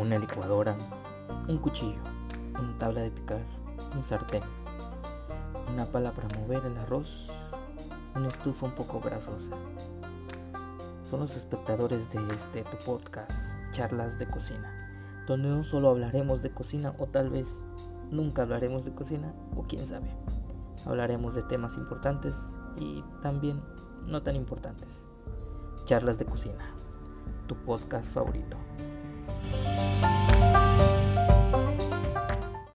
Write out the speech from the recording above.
una licuadora, un cuchillo, una tabla de picar, un sartén, una pala para mover el arroz, una estufa un poco grasosa. Son los espectadores de este tu podcast, Charlas de Cocina, donde no solo hablaremos de cocina o tal vez nunca hablaremos de cocina o quién sabe. Hablaremos de temas importantes y también no tan importantes. Charlas de Cocina, tu podcast favorito.